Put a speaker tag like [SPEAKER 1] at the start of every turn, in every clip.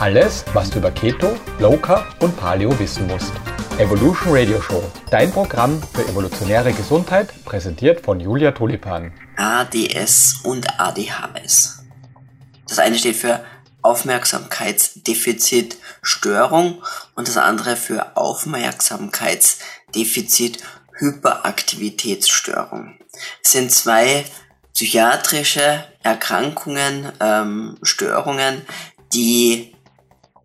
[SPEAKER 1] Alles, was du über Keto, Low Carb und Paleo wissen musst. Evolution Radio Show, dein Programm für evolutionäre Gesundheit, präsentiert von Julia Tulipan.
[SPEAKER 2] ADS und ADHS. Das eine steht für Aufmerksamkeitsdefizitstörung und das andere für Aufmerksamkeitsdefizit-Hyperaktivitätsstörung. Es sind zwei psychiatrische Erkrankungen, ähm, Störungen, die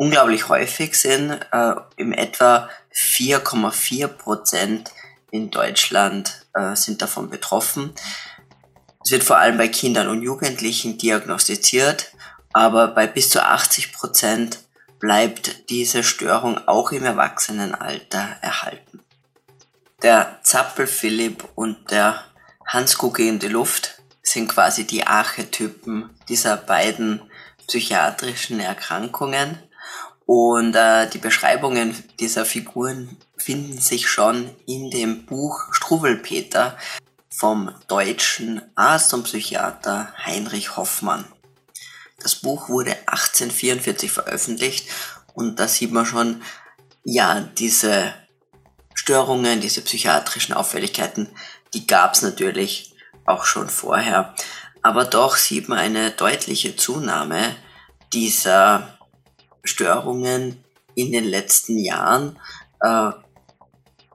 [SPEAKER 2] unglaublich häufig sind. Äh, Im etwa 4,4 Prozent in Deutschland äh, sind davon betroffen. Es wird vor allem bei Kindern und Jugendlichen diagnostiziert, aber bei bis zu 80 Prozent bleibt diese Störung auch im Erwachsenenalter erhalten. Der Zappel Philipp und der Hans Gucke in die Luft sind quasi die Archetypen dieser beiden psychiatrischen Erkrankungen. Und äh, die Beschreibungen dieser Figuren finden sich schon in dem Buch Struwelpeter vom deutschen Arzt und Psychiater Heinrich Hoffmann. Das Buch wurde 1844 veröffentlicht und da sieht man schon, ja, diese Störungen, diese psychiatrischen Auffälligkeiten, die gab es natürlich auch schon vorher. Aber doch sieht man eine deutliche Zunahme dieser Störungen in den letzten Jahren. Äh,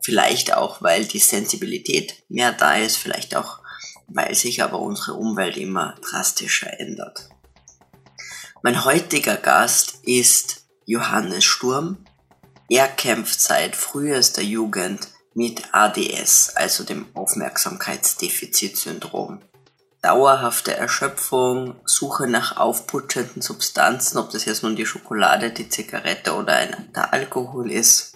[SPEAKER 2] vielleicht auch, weil die Sensibilität mehr da ist, vielleicht auch, weil sich aber unsere Umwelt immer drastischer ändert. Mein heutiger Gast ist Johannes Sturm. Er kämpft seit frühester Jugend mit ADS, also dem Aufmerksamkeitsdefizitsyndrom dauerhafte Erschöpfung, Suche nach aufputschenden Substanzen, ob das jetzt nun die Schokolade, die Zigarette oder ein, der Alkohol ist,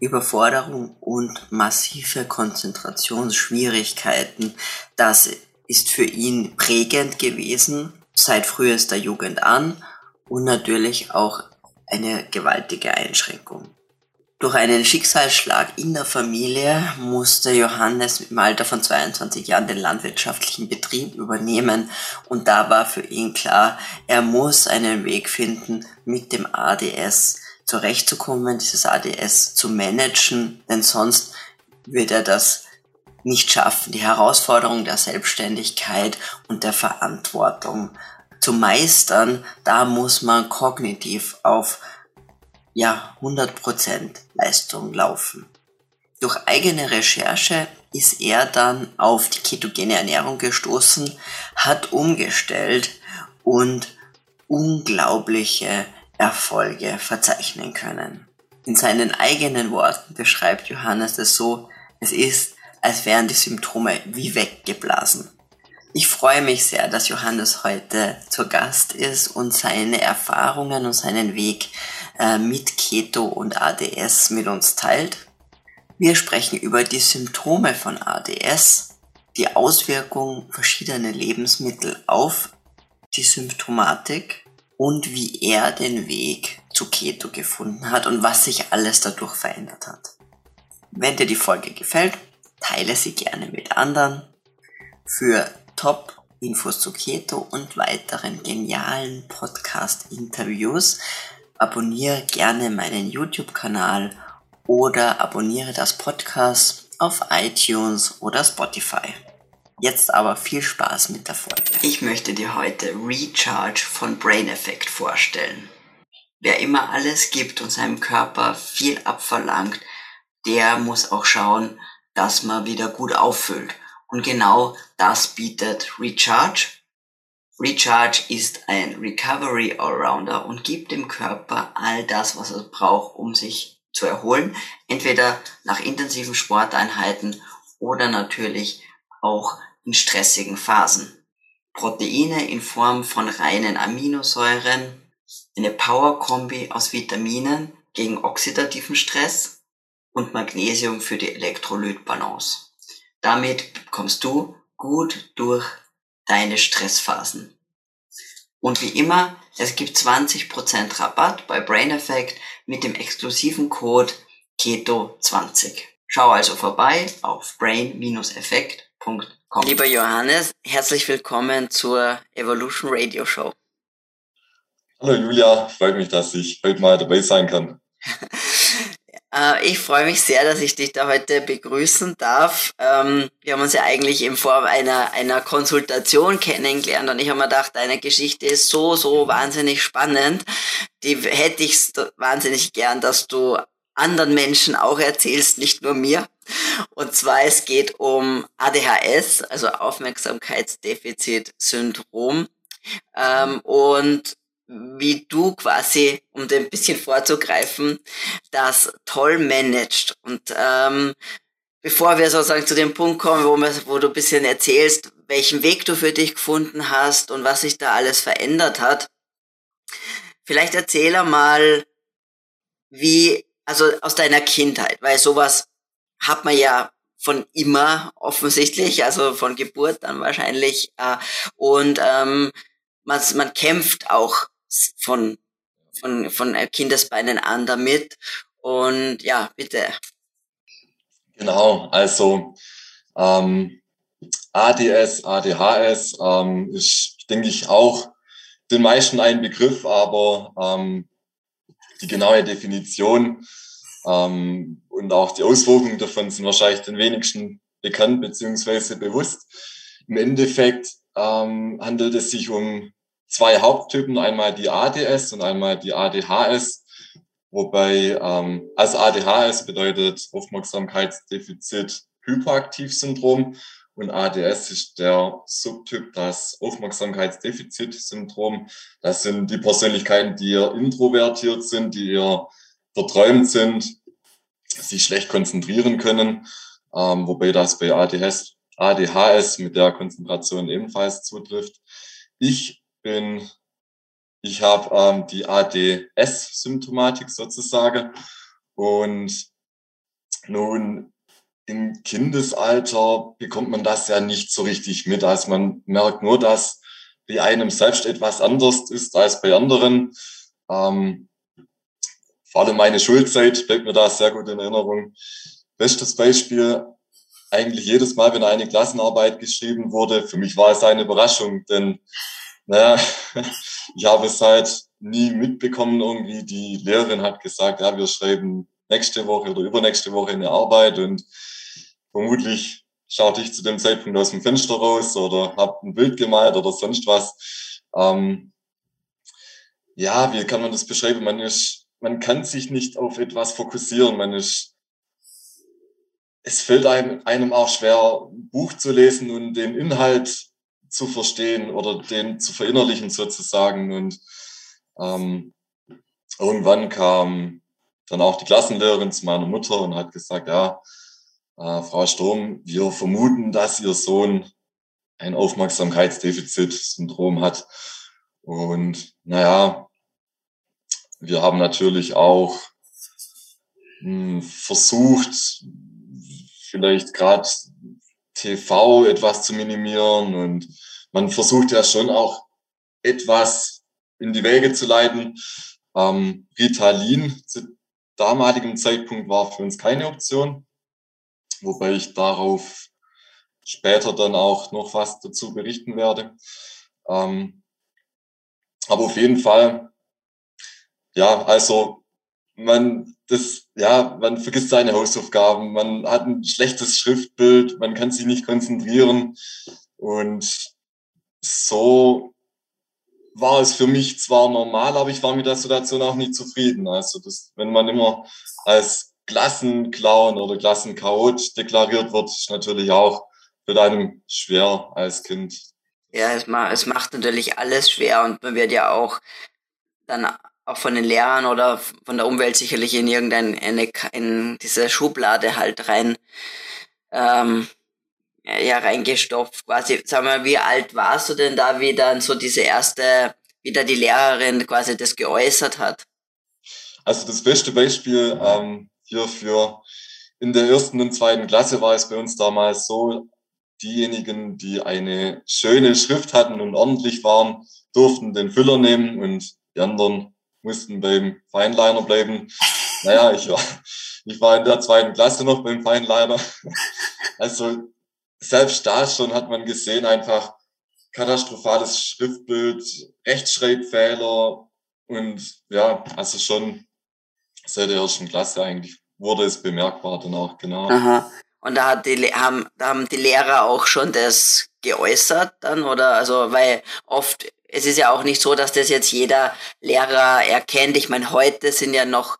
[SPEAKER 2] Überforderung und massive Konzentrationsschwierigkeiten, das ist für ihn prägend gewesen, seit frühester Jugend an und natürlich auch eine gewaltige Einschränkung. Durch einen Schicksalsschlag in der Familie musste Johannes im Alter von 22 Jahren den landwirtschaftlichen Betrieb übernehmen. Und da war für ihn klar, er muss einen Weg finden, mit dem ADS zurechtzukommen, dieses ADS zu managen, denn sonst wird er das nicht schaffen, die Herausforderung der Selbstständigkeit und der Verantwortung zu meistern, da muss man kognitiv auf ja 100% Leistung laufen. Durch eigene Recherche ist er dann auf die ketogene Ernährung gestoßen, hat umgestellt und unglaubliche Erfolge verzeichnen können. In seinen eigenen Worten beschreibt Johannes es so, es ist, als wären die Symptome wie weggeblasen. Ich freue mich sehr, dass Johannes heute zu Gast ist und seine Erfahrungen und seinen Weg äh, mit Keto und ADS mit uns teilt. Wir sprechen über die Symptome von ADS, die Auswirkungen verschiedener Lebensmittel auf die Symptomatik und wie er den Weg zu Keto gefunden hat und was sich alles dadurch verändert hat. Wenn dir die Folge gefällt, teile sie gerne mit anderen. Für Top-Infos zu Keto und weiteren genialen Podcast-Interviews abonniere gerne meinen YouTube-Kanal oder abonniere das Podcast auf iTunes oder Spotify. Jetzt aber viel Spaß mit der Folge. Ich möchte dir heute Recharge von Brain Effect vorstellen. Wer immer alles gibt und seinem Körper viel abverlangt, der muss auch schauen, dass man wieder gut auffüllt. Und genau das bietet Recharge Recharge ist ein Recovery Allrounder und gibt dem Körper all das, was er braucht, um sich zu erholen. Entweder nach intensiven Sporteinheiten oder natürlich auch in stressigen Phasen. Proteine in Form von reinen Aminosäuren, eine Power-Kombi aus Vitaminen gegen oxidativen Stress und Magnesium für die Elektrolytbalance. Damit kommst du gut durch deine Stressphasen. Und wie immer, es gibt 20% Rabatt bei Brain Effect mit dem exklusiven Code KETO20. Schau also vorbei auf brain-effekt.com. Lieber Johannes, herzlich willkommen zur Evolution Radio Show.
[SPEAKER 3] Hallo Julia, freut mich, dass ich heute mal dabei sein kann.
[SPEAKER 4] Äh, ich freue mich sehr, dass ich dich da heute begrüßen darf. Ähm, wir haben uns ja eigentlich in Form einer, einer Konsultation kennengelernt und ich habe mir gedacht, deine Geschichte ist so, so wahnsinnig spannend. Die hätte ich wahnsinnig gern, dass du anderen Menschen auch erzählst, nicht nur mir. Und zwar es geht um ADHS, also Aufmerksamkeitsdefizit-Syndrom. Ähm, und wie du quasi, um dir ein bisschen vorzugreifen, das toll managt. Und ähm, bevor wir sozusagen zu dem Punkt kommen, wo, wir, wo du ein bisschen erzählst, welchen Weg du für dich gefunden hast und was sich da alles verändert hat, vielleicht erzähle mal, wie, also aus deiner Kindheit, weil sowas hat man ja von immer offensichtlich, also von Geburt dann wahrscheinlich. Äh, und ähm, man, man kämpft auch von, von, von Kindesbeinen an damit. Und ja, bitte.
[SPEAKER 3] Genau, also ähm, ADS, ADHS ähm, ist, denke ich, auch den meisten ein Begriff, aber ähm, die genaue Definition ähm, und auch die Auswirkungen davon sind wahrscheinlich den wenigsten bekannt beziehungsweise bewusst. Im Endeffekt ähm, handelt es sich um zwei Haupttypen, einmal die ADS und einmal die ADHS. Wobei, ähm, also ADHS bedeutet Aufmerksamkeitsdefizit Hyperaktivsyndrom und ADS ist der Subtyp, das Aufmerksamkeitsdefizitsyndrom. Das sind die Persönlichkeiten, die eher introvertiert sind, die eher verträumt sind, sich schlecht konzentrieren können, ähm, wobei das bei ADHS, ADHS mit der Konzentration ebenfalls zutrifft. Ich bin, ich habe ähm, die ADS-Symptomatik sozusagen. Und nun im Kindesalter bekommt man das ja nicht so richtig mit. Also man merkt nur, dass bei einem selbst etwas anders ist als bei anderen. Ähm, vor allem meine Schulzeit bleibt mir da sehr gut in Erinnerung. Bestes Beispiel, eigentlich jedes Mal, wenn eine Klassenarbeit geschrieben wurde, für mich war es eine Überraschung, denn naja, ich habe es halt nie mitbekommen irgendwie. Die Lehrerin hat gesagt, ja, wir schreiben nächste Woche oder übernächste Woche eine Arbeit und vermutlich schaute ich zu dem Zeitpunkt aus dem Fenster raus oder habe ein Bild gemalt oder sonst was. Ähm, ja, wie kann man das beschreiben? Man ist, man kann sich nicht auf etwas fokussieren. Man ist, es fällt einem, einem auch schwer, ein Buch zu lesen und den Inhalt zu verstehen oder den zu verinnerlichen sozusagen. Und ähm, irgendwann kam dann auch die Klassenlehrerin zu meiner Mutter und hat gesagt, ja, äh, Frau Sturm, wir vermuten, dass Ihr Sohn ein Aufmerksamkeitsdefizitsyndrom hat. Und naja, wir haben natürlich auch mh, hm, versucht, vielleicht gerade TV etwas zu minimieren und man versucht ja schon auch etwas in die Wege zu leiten. Ähm, Ritalin zu damaligem Zeitpunkt war für uns keine Option, wobei ich darauf später dann auch noch was dazu berichten werde. Ähm, aber auf jeden Fall, ja, also man das, ja, man vergisst seine Hausaufgaben, man hat ein schlechtes Schriftbild, man kann sich nicht konzentrieren. Und so war es für mich zwar normal, aber ich war mit der Situation auch nicht zufrieden. Also das, wenn man immer als Klassenclown oder Klassenchaot deklariert wird, ist natürlich auch für einem schwer als Kind.
[SPEAKER 4] Ja, es, ma es macht natürlich alles schwer und man wird ja auch dann auch von den Lehrern oder von der Umwelt sicherlich in irgendeine in diese Schublade halt rein ähm, ja reingestopft quasi. Sag mal wie alt warst du denn da wie dann so diese erste wieder die Lehrerin quasi das geäußert hat?
[SPEAKER 3] Also das beste Beispiel ähm, hierfür in der ersten und zweiten Klasse war es bei uns damals so diejenigen die eine schöne Schrift hatten und ordentlich waren durften den Füller nehmen und die anderen mussten beim Feinliner bleiben. Naja, ich war, ich war in der zweiten Klasse noch beim Feinliner. Also selbst da schon hat man gesehen, einfach katastrophales Schriftbild, Rechtschreibfehler, und ja, also schon seit der ersten Klasse eigentlich wurde es bemerkbar dann auch, genau.
[SPEAKER 4] Aha. Und da, hat die, haben, da haben die Lehrer auch schon das geäußert dann, oder? Also, weil oft, es ist ja auch nicht so, dass das jetzt jeder Lehrer erkennt. Ich meine, heute sind ja noch,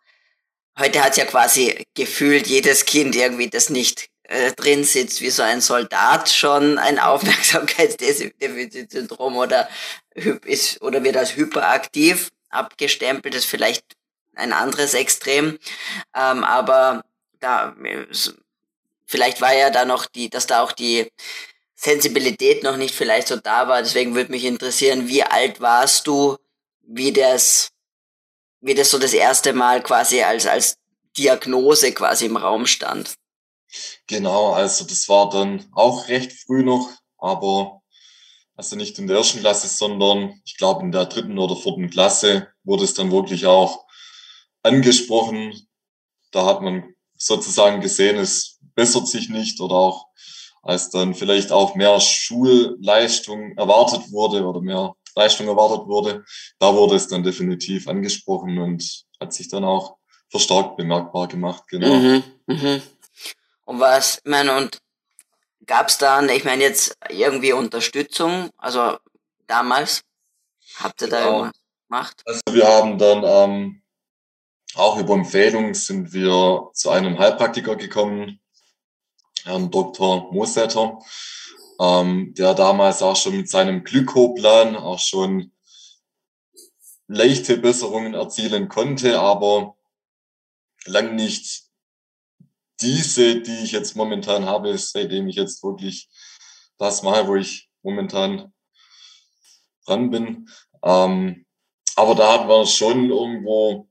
[SPEAKER 4] heute hat ja quasi gefühlt jedes Kind irgendwie das nicht äh, drin sitzt, wie so ein Soldat schon ein Aufmerksamkeitsdefizitsyndrom oder ist, oder wird als hyperaktiv abgestempelt, ist vielleicht ein anderes Extrem. Ähm, aber da vielleicht war ja da noch die, dass da auch die Sensibilität noch nicht vielleicht so da war. Deswegen würde mich interessieren, wie alt warst du, wie das, wie das so das erste Mal quasi als, als Diagnose quasi im Raum stand.
[SPEAKER 3] Genau, also das war dann auch recht früh noch, aber also nicht in der ersten Klasse, sondern ich glaube in der dritten oder vierten Klasse wurde es dann wirklich auch angesprochen. Da hat man sozusagen gesehen, es bessert sich nicht oder auch als dann vielleicht auch mehr Schulleistung erwartet wurde oder mehr Leistung erwartet wurde, da wurde es dann definitiv angesprochen und hat sich dann auch verstärkt bemerkbar gemacht, genau. Mhm,
[SPEAKER 4] mh. Und was, ich meine, und gab es dann, ich meine jetzt irgendwie Unterstützung, also damals, habt ihr da genau. irgendwas gemacht?
[SPEAKER 3] Also wir haben dann ähm, auch über Empfehlung sind wir zu einem Heilpraktiker gekommen, Herrn Dr. Mosetter, ähm, der damals auch schon mit seinem Glykoplan auch schon leichte Besserungen erzielen konnte, aber lang nicht diese, die ich jetzt momentan habe, seitdem ich jetzt wirklich das mache, wo ich momentan dran bin. Ähm, aber da hatten wir schon irgendwo,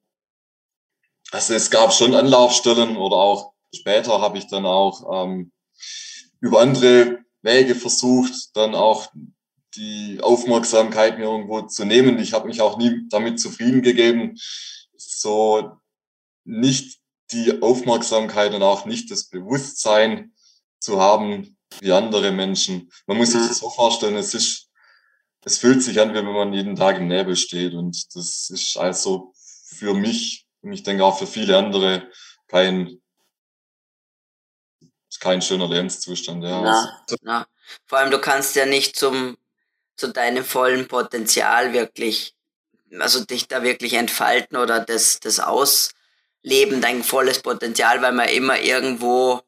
[SPEAKER 3] also es gab schon Anlaufstellen oder auch später habe ich dann auch ähm, über andere Wege versucht, dann auch die Aufmerksamkeit mir irgendwo zu nehmen. Ich habe mich auch nie damit zufrieden gegeben, so nicht die Aufmerksamkeit und auch nicht das Bewusstsein zu haben wie andere Menschen. Man muss sich mhm. das so vorstellen, es ist, es fühlt sich an, wie wenn man jeden Tag im Nebel steht und das ist also für mich und ich denke auch für viele andere kein, kein schöner Lebenszustand. Ja.
[SPEAKER 4] Na, na. Vor allem, du kannst ja nicht zum, zu deinem vollen Potenzial wirklich, also dich da wirklich entfalten oder das, das aus, leben dein volles Potenzial, weil man immer irgendwo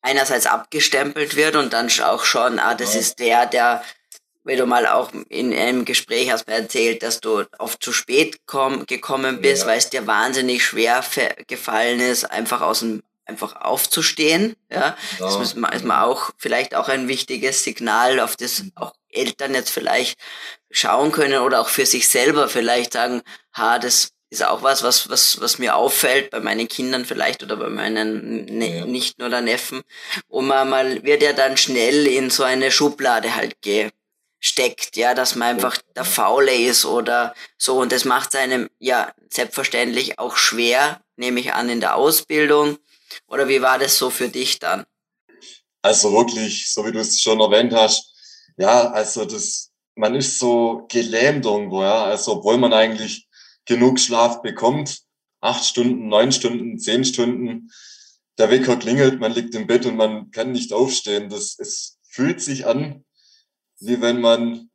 [SPEAKER 4] einerseits abgestempelt wird und dann auch schon, ah, das ja. ist der, der, wenn du mal auch in einem Gespräch hast mir erzählt, dass du oft zu spät komm, gekommen bist, ja. weil es dir wahnsinnig schwer gefallen ist, einfach aus dem einfach aufzustehen. Ja, ja. das ist, ist mal auch vielleicht auch ein wichtiges Signal, auf das auch Eltern jetzt vielleicht schauen können oder auch für sich selber vielleicht sagen, ha, das ist auch was, was, was, was mir auffällt bei meinen Kindern vielleicht oder bei meinen ne ja. Nichten oder Neffen. Und man mal wird ja dann schnell in so eine Schublade halt gesteckt, ja, dass man einfach der Faule ist oder so. Und das macht es einem ja selbstverständlich auch schwer, nehme ich an, in der Ausbildung. Oder wie war das so für dich dann?
[SPEAKER 3] Also wirklich, so wie du es schon erwähnt hast, ja, also das, man ist so gelähmt irgendwo, ja. Also obwohl man eigentlich genug Schlaf bekommt, acht Stunden, neun Stunden, zehn Stunden, der Wecker klingelt, man liegt im Bett und man kann nicht aufstehen. Das, es fühlt sich an, wie wenn man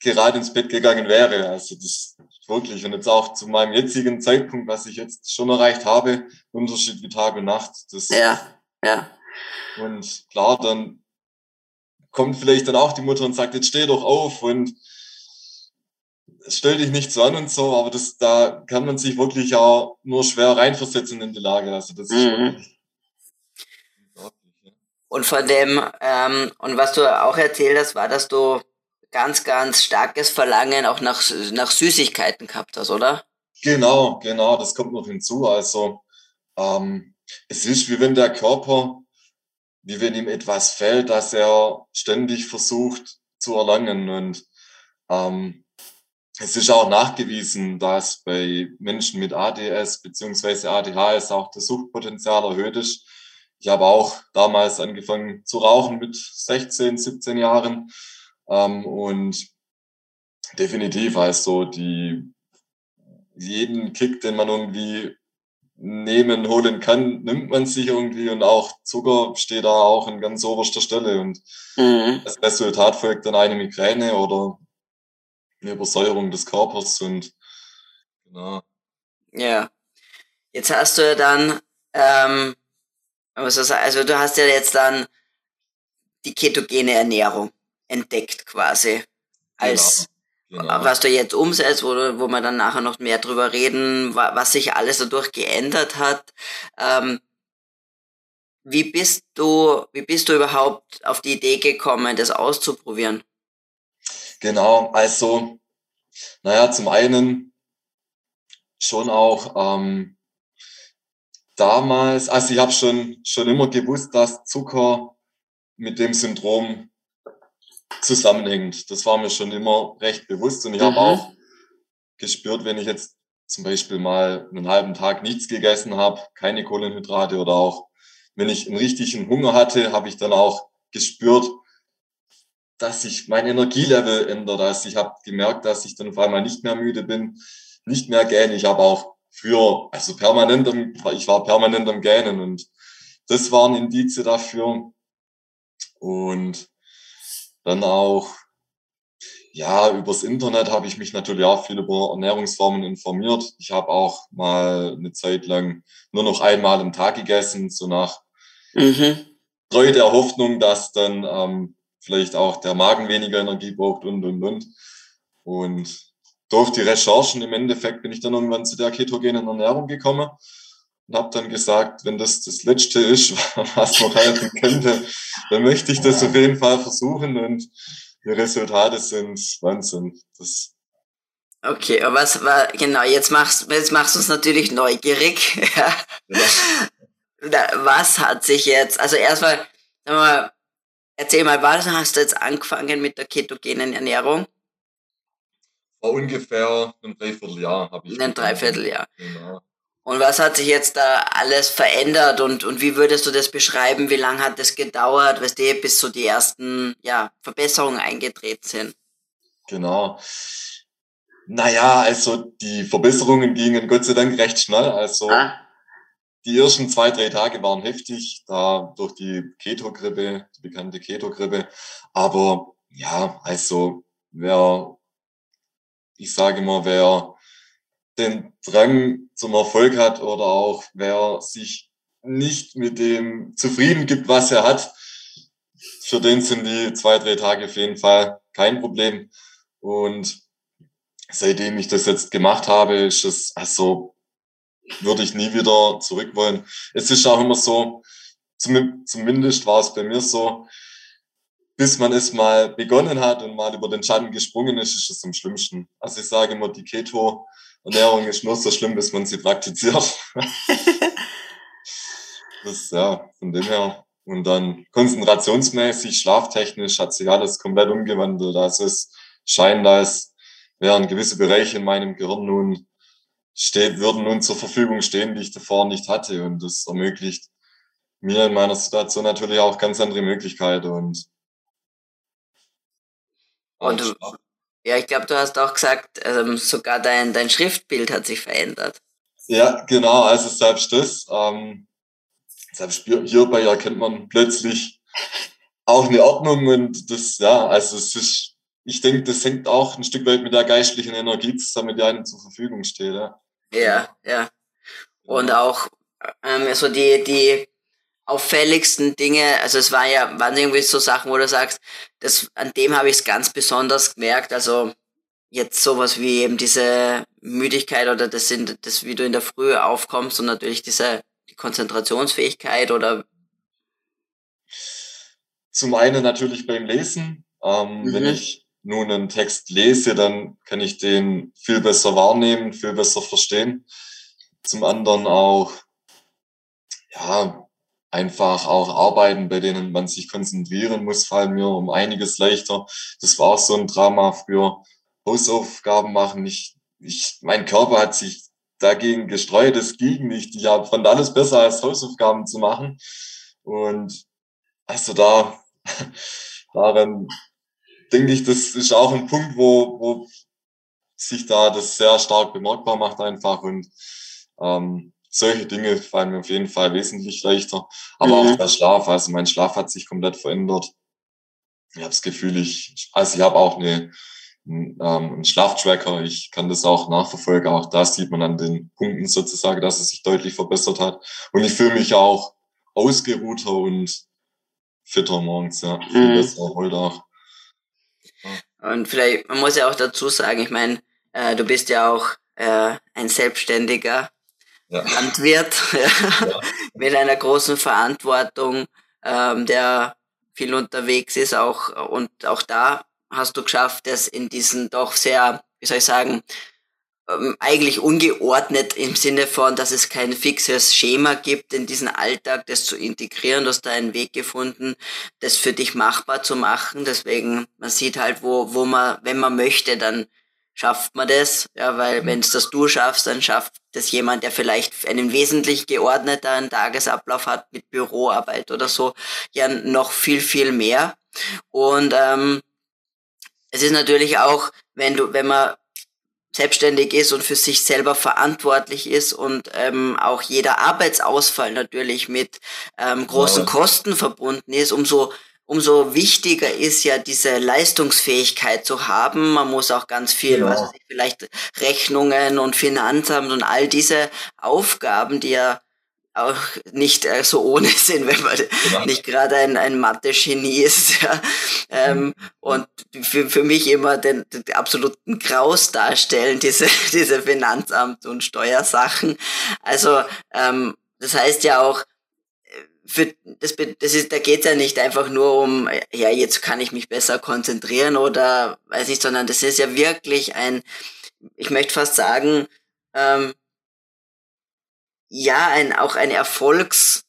[SPEAKER 3] gerade ins Bett gegangen wäre. Also das wirklich. Und jetzt auch zu meinem jetzigen Zeitpunkt, was ich jetzt schon erreicht habe, Unterschied wie Tag und Nacht. Das
[SPEAKER 4] ja, ja.
[SPEAKER 3] Und klar, dann kommt vielleicht dann auch die Mutter und sagt, jetzt steh doch auf und stell dich nicht so an und so, aber das, da kann man sich wirklich auch nur schwer reinversetzen in die Lage. Also das ist mhm.
[SPEAKER 4] Und von dem, ähm, und was du auch erzählt hast, war, dass du ganz, ganz starkes Verlangen auch nach, nach Süßigkeiten gehabt hast, oder?
[SPEAKER 3] Genau, genau, das kommt noch hinzu. Also ähm, es ist wie wenn der Körper, wie wenn ihm etwas fällt, dass er ständig versucht zu erlangen. Und ähm, es ist auch nachgewiesen, dass bei Menschen mit ADS bzw. ADHS auch das Suchtpotenzial erhöht ist. Ich habe auch damals angefangen zu rauchen mit 16, 17 Jahren. Ähm, und definitiv, also die, jeden Kick, den man irgendwie nehmen, holen kann, nimmt man sich irgendwie und auch Zucker steht da auch an ganz oberster Stelle und mhm. das Resultat folgt dann eine Migräne oder eine Übersäuerung des Körpers und genau.
[SPEAKER 4] Ja. Jetzt hast du ja dann, ähm, also du hast ja jetzt dann die ketogene Ernährung entdeckt quasi als genau. Genau. Was du jetzt umsetzt, wo, wo wir dann nachher noch mehr drüber reden, was sich alles dadurch geändert hat. Ähm, wie bist du, wie bist du überhaupt auf die Idee gekommen, das auszuprobieren?
[SPEAKER 3] Genau, also, naja, zum einen schon auch ähm, damals, also ich habe schon, schon immer gewusst, dass Zucker mit dem Syndrom zusammenhängt. Das war mir schon immer recht bewusst und ich mhm. habe auch gespürt, wenn ich jetzt zum Beispiel mal einen halben Tag nichts gegessen habe, keine Kohlenhydrate oder auch wenn ich einen richtigen Hunger hatte, habe ich dann auch gespürt, dass sich mein Energielevel ändert. Also ich habe gemerkt, dass ich dann auf einmal nicht mehr müde bin, nicht mehr gähne. Ich habe auch früher, also permanent, ich war permanent am Gähnen und das waren Indizien dafür. Und dann auch, ja, übers Internet habe ich mich natürlich auch viel über Ernährungsformen informiert. Ich habe auch mal eine Zeit lang nur noch einmal am Tag gegessen, so nach mhm. Treu der Hoffnung, dass dann ähm, vielleicht auch der Magen weniger Energie braucht und, und, und. Und durch die Recherchen im Endeffekt bin ich dann irgendwann zu der ketogenen Ernährung gekommen und habe dann gesagt, wenn das das Letzte ist, was noch helfen könnte, dann möchte ich das auf jeden Fall versuchen und die Resultate sind Wahnsinn. Das
[SPEAKER 4] okay, aber was war, genau, jetzt machst, jetzt machst du es natürlich neugierig. ja. Was hat sich jetzt, also erstmal, mal, erzähl mal, was hast du jetzt angefangen mit der ketogenen Ernährung?
[SPEAKER 3] Vor ungefähr einem Dreivierteljahr habe ich.
[SPEAKER 4] Ein Dreivierteljahr. Genau. Und was hat sich jetzt da alles verändert und, und wie würdest du das beschreiben? Wie lange hat das gedauert, weißt du, bis so die ersten ja, Verbesserungen eingetreten sind?
[SPEAKER 3] Genau. Naja, also die Verbesserungen gingen Gott sei Dank recht schnell. Also ah. die ersten zwei, drei Tage waren heftig, da durch die Keto-Grippe, die bekannte Keto-Grippe. Aber ja, also wer, ich sage immer, wer den Drang zum Erfolg hat oder auch wer sich nicht mit dem zufrieden gibt, was er hat, für den sind die zwei, drei Tage auf jeden Fall kein Problem. Und seitdem ich das jetzt gemacht habe, ist es, also würde ich nie wieder zurück wollen. Es ist auch immer so, zumindest war es bei mir so, bis man es mal begonnen hat und mal über den Schatten gesprungen ist, ist es am schlimmsten. Also ich sage immer, die Keto Ernährung ist nur so schlimm, bis man sie praktiziert. das, ja, von dem her. Und dann konzentrationsmäßig, schlaftechnisch hat sich alles komplett umgewandelt. Also es scheint, als wären gewisse Bereiche in meinem Gehirn nun steht, würden nun zur Verfügung stehen, die ich davor nicht hatte. Und das ermöglicht mir in meiner Situation natürlich auch ganz andere Möglichkeiten. Und,
[SPEAKER 4] und ja, ich glaube, du hast auch gesagt, ähm, sogar dein, dein Schriftbild hat sich verändert.
[SPEAKER 3] Ja, genau, also selbst das. Ähm, selbst hierbei erkennt man plötzlich auch eine Ordnung und das, ja, also es ist, ich denke, das hängt auch ein Stück weit mit der geistlichen Energie zusammen, die einem zur Verfügung steht. Ja,
[SPEAKER 4] ja. ja. Und auch ähm, so die, die auffälligsten Dinge, also es war ja, waren irgendwie so Sachen, wo du sagst, das, an dem habe ich es ganz besonders gemerkt, also jetzt sowas wie eben diese Müdigkeit oder das sind, das, wie du in der Früh aufkommst und natürlich diese die Konzentrationsfähigkeit oder
[SPEAKER 3] zum einen natürlich beim Lesen. Ähm, mhm. Wenn ich nun einen Text lese, dann kann ich den viel besser wahrnehmen, viel besser verstehen. Zum anderen auch, ja, einfach auch Arbeiten, bei denen man sich konzentrieren muss, fallen mir um einiges leichter. Das war auch so ein Drama für Hausaufgaben machen. Ich, ich, mein Körper hat sich dagegen gestreut, es ging nicht. Ich hab, fand alles besser als Hausaufgaben zu machen. Und also da, daran denke ich, das ist auch ein Punkt, wo, wo sich da das sehr stark bemerkbar macht einfach und ähm, solche Dinge fallen mir auf jeden Fall wesentlich leichter. Aber mhm. auch der Schlaf, also mein Schlaf hat sich komplett verändert. Ich habe das Gefühl, ich, also ich habe auch eine, einen, ähm, einen Schlaftracker, ich kann das auch nachverfolgen, auch da sieht man an den Punkten sozusagen, dass es sich deutlich verbessert hat. Und ich fühle mich auch ausgeruhter und fitter morgens, ja, viel mhm. besser erholt auch.
[SPEAKER 4] Und vielleicht, man muss ja auch dazu sagen, ich meine, äh, du bist ja auch äh, ein selbstständiger ja. Landwirt ja. mit einer großen Verantwortung, ähm, der viel unterwegs ist, auch und auch da hast du geschafft, es in diesen doch sehr, wie soll ich sagen, ähm, eigentlich ungeordnet im Sinne von, dass es kein fixes Schema gibt in diesen Alltag, das zu integrieren. Du hast da einen Weg gefunden, das für dich machbar zu machen. Deswegen, man sieht halt, wo, wo man, wenn man möchte, dann schafft man das. Ja, weil wenn es das du schaffst, dann schafft das jemand, der vielleicht einen wesentlich geordneteren Tagesablauf hat mit Büroarbeit oder so, ja noch viel, viel mehr. Und ähm, es ist natürlich auch, wenn du, wenn man selbstständig ist und für sich selber verantwortlich ist und ähm, auch jeder Arbeitsausfall natürlich mit ähm, großen ja. Kosten verbunden ist, umso umso wichtiger ist ja diese Leistungsfähigkeit zu haben. Man muss auch ganz viel, ja. was vielleicht Rechnungen und Finanzamt und all diese Aufgaben, die ja auch nicht äh, so ohne sind, wenn man genau. nicht gerade ein, ein Mathe-Genie ist. Ja. Ähm, mhm. Und für, für mich immer den, den absoluten Graus darstellen, diese, diese Finanzamt- und Steuersachen. Also ähm, das heißt ja auch, für das, das ist, da geht's ja nicht einfach nur um, ja, jetzt kann ich mich besser konzentrieren oder weiß ich, sondern das ist ja wirklich ein, ich möchte fast sagen, ähm, ja, ein, auch ein Erfolgspunkt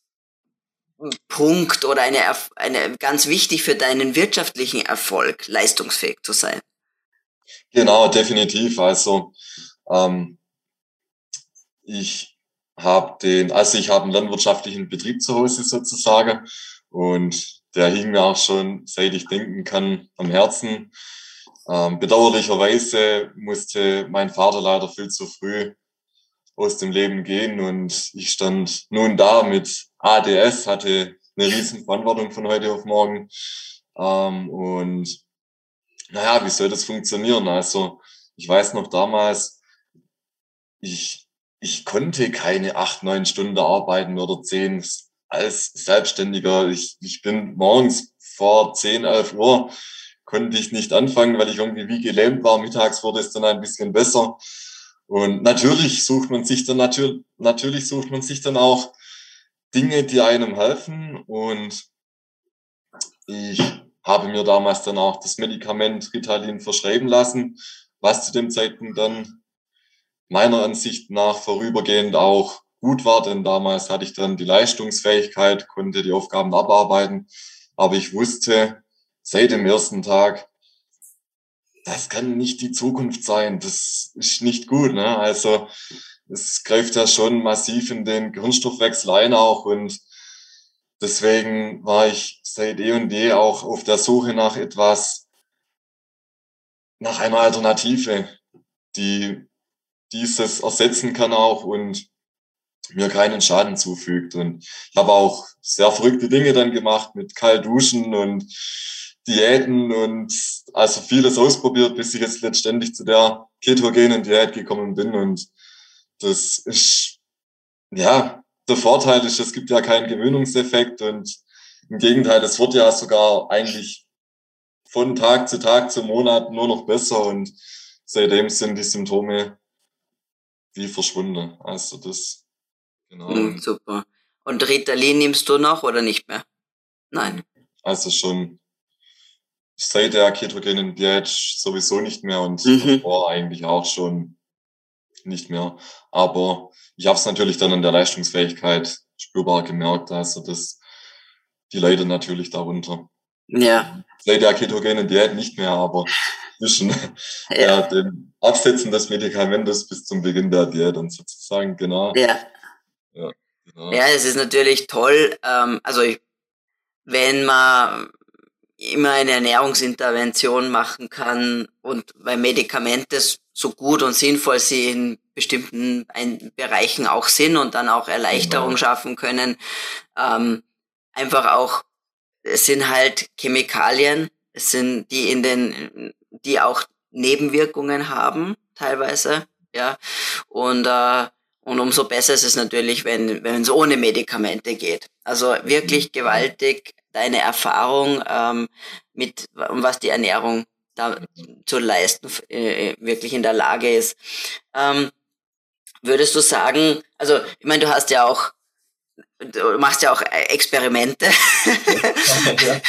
[SPEAKER 4] oder eine, eine ganz wichtig für deinen wirtschaftlichen Erfolg, leistungsfähig zu sein.
[SPEAKER 3] Genau, definitiv. Also ähm, ich habe den, also ich habe einen landwirtschaftlichen Betrieb zu Hause sozusagen und der hing mir auch schon, seit ich denken kann, am Herzen. Ähm, bedauerlicherweise musste mein Vater leider viel zu früh aus dem Leben gehen. Und ich stand nun da mit ADS, hatte eine riesen Verantwortung von heute auf morgen. Ähm, und naja, wie soll das funktionieren? Also ich weiß noch damals, ich, ich konnte keine acht, neun Stunden arbeiten oder zehn als Selbstständiger. Ich, ich bin morgens vor zehn, elf Uhr konnte ich nicht anfangen, weil ich irgendwie wie gelähmt war. Mittags wurde es dann ein bisschen besser. Und natürlich sucht man sich dann natürlich, natürlich sucht man sich dann auch Dinge, die einem helfen. Und ich habe mir damals dann auch das Medikament Ritalin verschreiben lassen, was zu dem Zeitpunkt dann meiner Ansicht nach vorübergehend auch gut war, denn damals hatte ich dann die Leistungsfähigkeit, konnte die Aufgaben abarbeiten. Aber ich wusste seit dem ersten Tag, das kann nicht die Zukunft sein. Das ist nicht gut. Ne? Also es greift ja schon massiv in den Gehirnstoffwechsel ein auch und deswegen war ich seit eh und je auch auf der Suche nach etwas, nach einer Alternative, die dieses ersetzen kann auch und mir keinen Schaden zufügt. Und ich habe auch sehr verrückte Dinge dann gemacht mit kalt duschen und Diäten und also vieles ausprobiert, bis ich jetzt letztendlich zu der ketogenen Diät gekommen bin. Und das ist, ja, der Vorteil ist, es gibt ja keinen Gewöhnungseffekt und im Gegenteil, es wird ja sogar eigentlich von Tag zu Tag zu Monat nur noch besser und seitdem sind die Symptome wie verschwunden. Also das,
[SPEAKER 4] genau. Mhm, super. Und Ritalin nimmst du noch oder nicht mehr? Nein.
[SPEAKER 3] Also schon seit der ketogenen Diät sowieso nicht mehr und mhm. davor eigentlich auch schon nicht mehr. Aber ich habe es natürlich dann an der Leistungsfähigkeit spürbar gemerkt, also dass die leiden natürlich darunter.
[SPEAKER 4] Ja.
[SPEAKER 3] Seit der ketogenen Diät nicht mehr, aber zwischen ja. ja, dem Absetzen des Medikamentes bis zum Beginn der Diät und sozusagen, genau.
[SPEAKER 4] Ja. Ja, genau. ja es ist natürlich toll, ähm, also ich, wenn man immer eine Ernährungsintervention machen kann und weil Medikamente so gut und sinnvoll sie in bestimmten Bereichen auch sind und dann auch Erleichterung genau. schaffen können. Ähm, einfach auch, es sind halt Chemikalien, es sind die in den, die auch Nebenwirkungen haben, teilweise, ja. Und, äh, und umso besser ist es natürlich, wenn, wenn es ohne Medikamente geht. Also wirklich mhm. gewaltig deine Erfahrung ähm, mit, was die Ernährung da zu leisten, äh, wirklich in der Lage ist. Ähm, würdest du sagen, also ich meine, du hast ja auch, du machst ja auch Experimente, ja,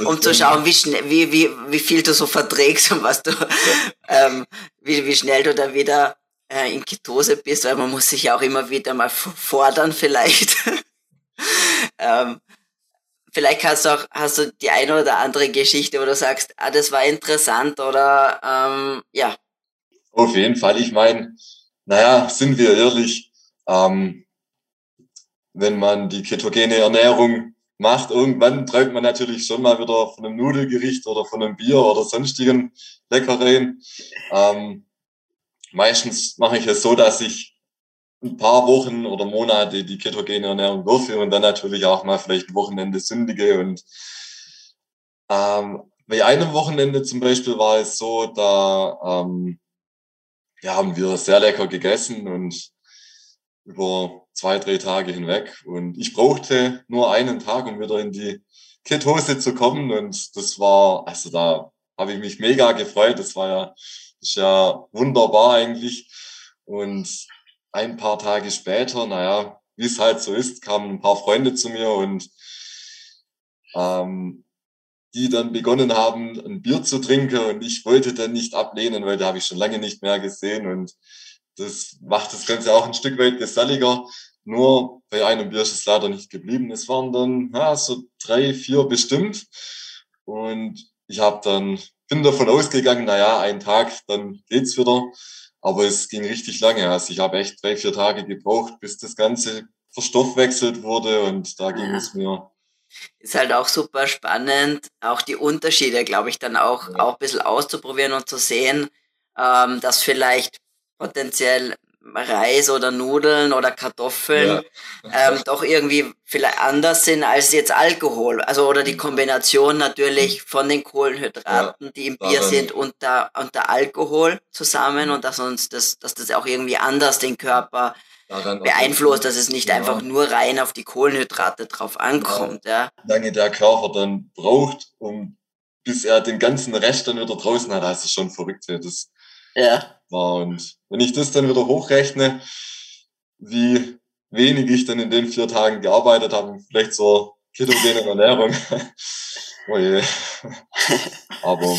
[SPEAKER 4] um zu schauen, wie, schnell, wie, wie, wie viel du so verträgst und was du, ja. ähm, wie, wie schnell du da wieder äh, in Ketose bist, weil man muss sich ja auch immer wieder mal fordern vielleicht. ähm, vielleicht hast du auch hast du die eine oder andere Geschichte, wo du sagst, ah, das war interessant oder ähm, ja.
[SPEAKER 3] Auf jeden Fall. Ich meine, naja, sind wir ehrlich, ähm, wenn man die ketogene Ernährung macht, irgendwann träumt man natürlich schon mal wieder von einem Nudelgericht oder von einem Bier oder sonstigen Leckereien. Ähm, meistens mache ich es so, dass ich ein paar Wochen oder Monate die ketogene Ernährung durchführe und dann natürlich auch mal vielleicht ein Wochenende sündige. Und ähm, bei einem Wochenende zum Beispiel war es so, da ähm, ja, haben wir sehr lecker gegessen und über zwei, drei Tage hinweg. Und ich brauchte nur einen Tag, um wieder in die Ketose zu kommen. Und das war, also da habe ich mich mega gefreut. Das war ja, ist ja wunderbar eigentlich. Und ein paar Tage später, naja, wie es halt so ist, kamen ein paar Freunde zu mir und ähm, die dann begonnen haben, ein Bier zu trinken und ich wollte dann nicht ablehnen, weil da habe ich schon lange nicht mehr gesehen und das macht das Ganze auch ein Stück weit geselliger. Nur bei einem Bier ist es leider nicht geblieben. Es waren dann ja, so drei, vier bestimmt und ich habe dann bin davon ausgegangen, naja, ein Tag, dann geht's wieder. Aber es ging richtig lange. Also ich habe echt drei, vier Tage gebraucht, bis das Ganze verstoffwechselt wurde und da ging ja. es mir.
[SPEAKER 4] Ist halt auch super spannend, auch die Unterschiede, glaube ich, dann auch, ja. auch ein bisschen auszuprobieren und zu sehen, ähm, dass vielleicht potenziell Reis oder Nudeln oder Kartoffeln ja. ähm, doch irgendwie vielleicht anders sind als jetzt Alkohol. Also oder die Kombination natürlich von den Kohlenhydraten, ja. die im Bier sind, und der, und der Alkohol zusammen und dass uns das, dass das auch irgendwie anders den Körper beeinflusst, dass es nicht ja. einfach nur rein auf die Kohlenhydrate drauf ankommt. Ja.
[SPEAKER 3] Lange der Körper dann braucht, um bis er den ganzen Rest dann wieder draußen hat, das ist schon verrückt. Das, ja war. Und wenn ich das dann wieder hochrechne, wie wenig ich dann in den vier Tagen gearbeitet habe, vielleicht zur ketogenen Ernährung. oh je.
[SPEAKER 4] Aber.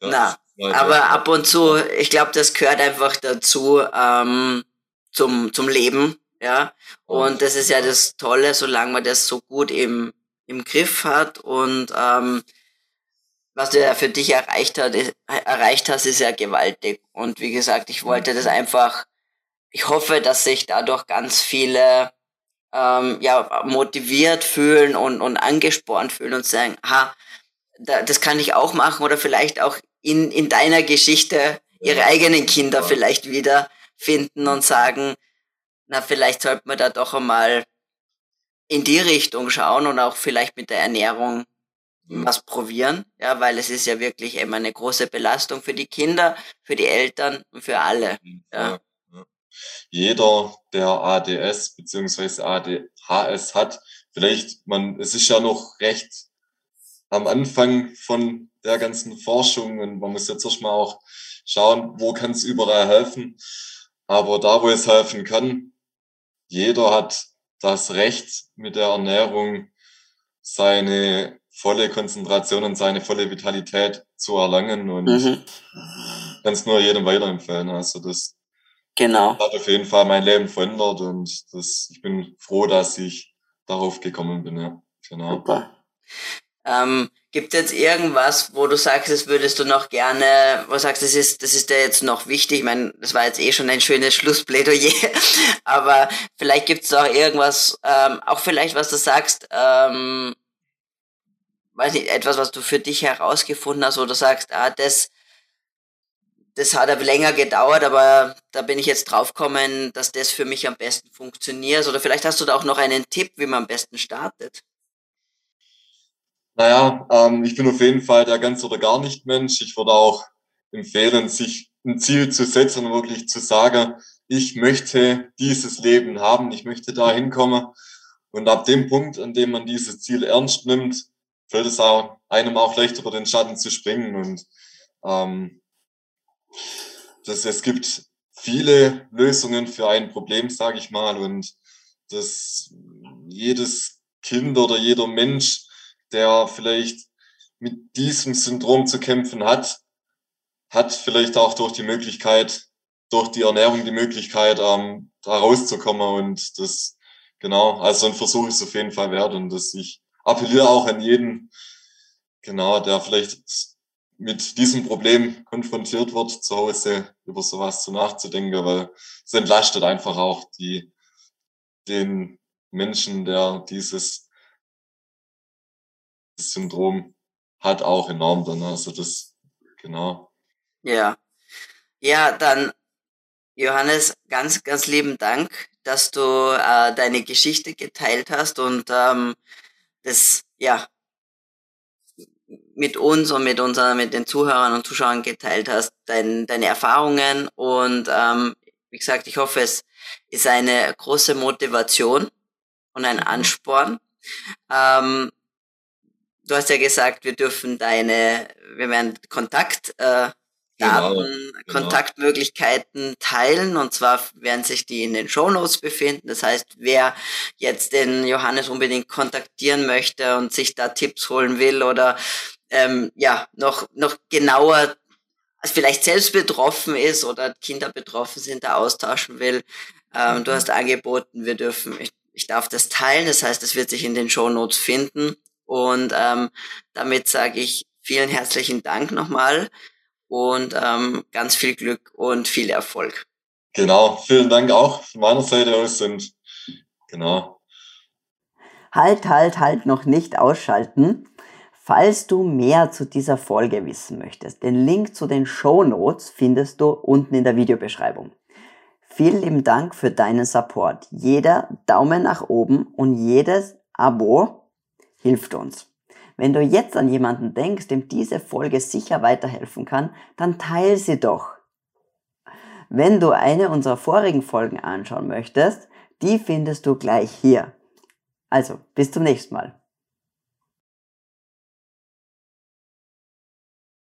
[SPEAKER 4] Na, aber ab und zu, ich glaube, das gehört einfach dazu ähm, zum, zum Leben. Ja. Und das ist ja das Tolle, solange man das so gut im, im Griff hat und ähm, was du ja für dich erreicht, hat, erreicht hast, ist ja gewaltig. Und wie gesagt, ich wollte das einfach, ich hoffe, dass sich dadurch ganz viele ähm, ja, motiviert fühlen und, und angespornt fühlen und sagen, ha, da, das kann ich auch machen. Oder vielleicht auch in, in deiner Geschichte ihre eigenen Kinder vielleicht wieder finden und sagen, na, vielleicht sollte man da doch einmal in die Richtung schauen und auch vielleicht mit der Ernährung was probieren, ja, weil es ist ja wirklich immer eine große Belastung für die Kinder, für die Eltern und für alle. Ja. ja.
[SPEAKER 3] Jeder, der ADS bzw. ADHS hat, vielleicht, man, es ist ja noch recht am Anfang von der ganzen Forschung und man muss jetzt erstmal auch schauen, wo kann es überall helfen. Aber da, wo es helfen kann, jeder hat das Recht mit der Ernährung seine volle Konzentration und seine volle Vitalität zu erlangen und mhm. kann es nur jedem weiterempfehlen. Also das genau. hat auf jeden Fall mein Leben verändert und das, ich bin froh, dass ich darauf gekommen bin. Ja. Genau. Super.
[SPEAKER 4] Ähm, gibt es jetzt irgendwas, wo du sagst, das würdest du noch gerne, wo du sagst, das ist, das ist dir jetzt noch wichtig? Ich meine, das war jetzt eh schon ein schönes Schlussplädoyer, aber vielleicht gibt es auch irgendwas, ähm, auch vielleicht, was du sagst, ähm, weiß nicht, etwas, was du für dich herausgefunden hast, wo du sagst, ah, das, das hat aber länger gedauert, aber da bin ich jetzt draufgekommen, dass das für mich am besten funktioniert. Oder vielleicht hast du da auch noch einen Tipp, wie man am besten startet.
[SPEAKER 3] Naja, ähm, ich bin auf jeden Fall der ganz oder gar nicht Mensch. Ich würde auch empfehlen, sich ein Ziel zu setzen und wirklich zu sagen, ich möchte dieses Leben haben, ich möchte da hinkommen. Und ab dem Punkt, an dem man dieses Ziel ernst nimmt, fällt es auch, einem auch leicht über den Schatten zu springen. Und ähm, das, es gibt viele Lösungen für ein Problem, sage ich mal. Und dass jedes Kind oder jeder Mensch, der vielleicht mit diesem Syndrom zu kämpfen hat, hat vielleicht auch durch die Möglichkeit, durch die Ernährung die Möglichkeit, ähm, da rauszukommen. Und das, genau, also ein Versuch ist auf jeden Fall wert. Und dass ich appelliere auch an jeden, genau, der vielleicht mit diesem Problem konfrontiert wird, zu Hause über sowas zu nachzudenken, weil es entlastet einfach auch die, den Menschen, der dieses Syndrom hat, auch enorm dann. Also das, genau.
[SPEAKER 4] Ja. Ja, dann, Johannes, ganz, ganz lieben Dank, dass du äh, deine Geschichte geteilt hast und ähm, das, ja, mit uns und mit unseren, mit den Zuhörern und Zuschauern geteilt hast, dein, deine Erfahrungen und ähm, wie gesagt, ich hoffe, es ist eine große Motivation und ein Ansporn. Ähm, du hast ja gesagt, wir dürfen deine, wir werden Kontakt, äh, Daten, genau, genau. Kontaktmöglichkeiten teilen und zwar werden sich die in den Shownotes befinden. Das heißt, wer jetzt den Johannes unbedingt kontaktieren möchte und sich da Tipps holen will oder ähm, ja noch noch genauer vielleicht selbst betroffen ist oder Kinder betroffen sind, da austauschen will. Ähm, du hast angeboten, wir dürfen, ich, ich darf das teilen. Das heißt, es wird sich in den Shownotes finden. Und ähm, damit sage ich vielen herzlichen Dank nochmal und ähm, ganz viel Glück und viel Erfolg.
[SPEAKER 3] Genau, vielen Dank auch von meiner Seite aus und genau.
[SPEAKER 5] Halt, halt, halt, noch nicht ausschalten. Falls du mehr zu dieser Folge wissen möchtest, den Link zu den Show Notes findest du unten in der Videobeschreibung. Vielen lieben Dank für deinen Support. Jeder Daumen nach oben und jedes Abo hilft uns. Wenn du jetzt an jemanden denkst, dem diese Folge sicher weiterhelfen kann, dann teile sie doch. Wenn du eine unserer vorigen Folgen anschauen möchtest, die findest du gleich hier. Also, bis zum nächsten Mal.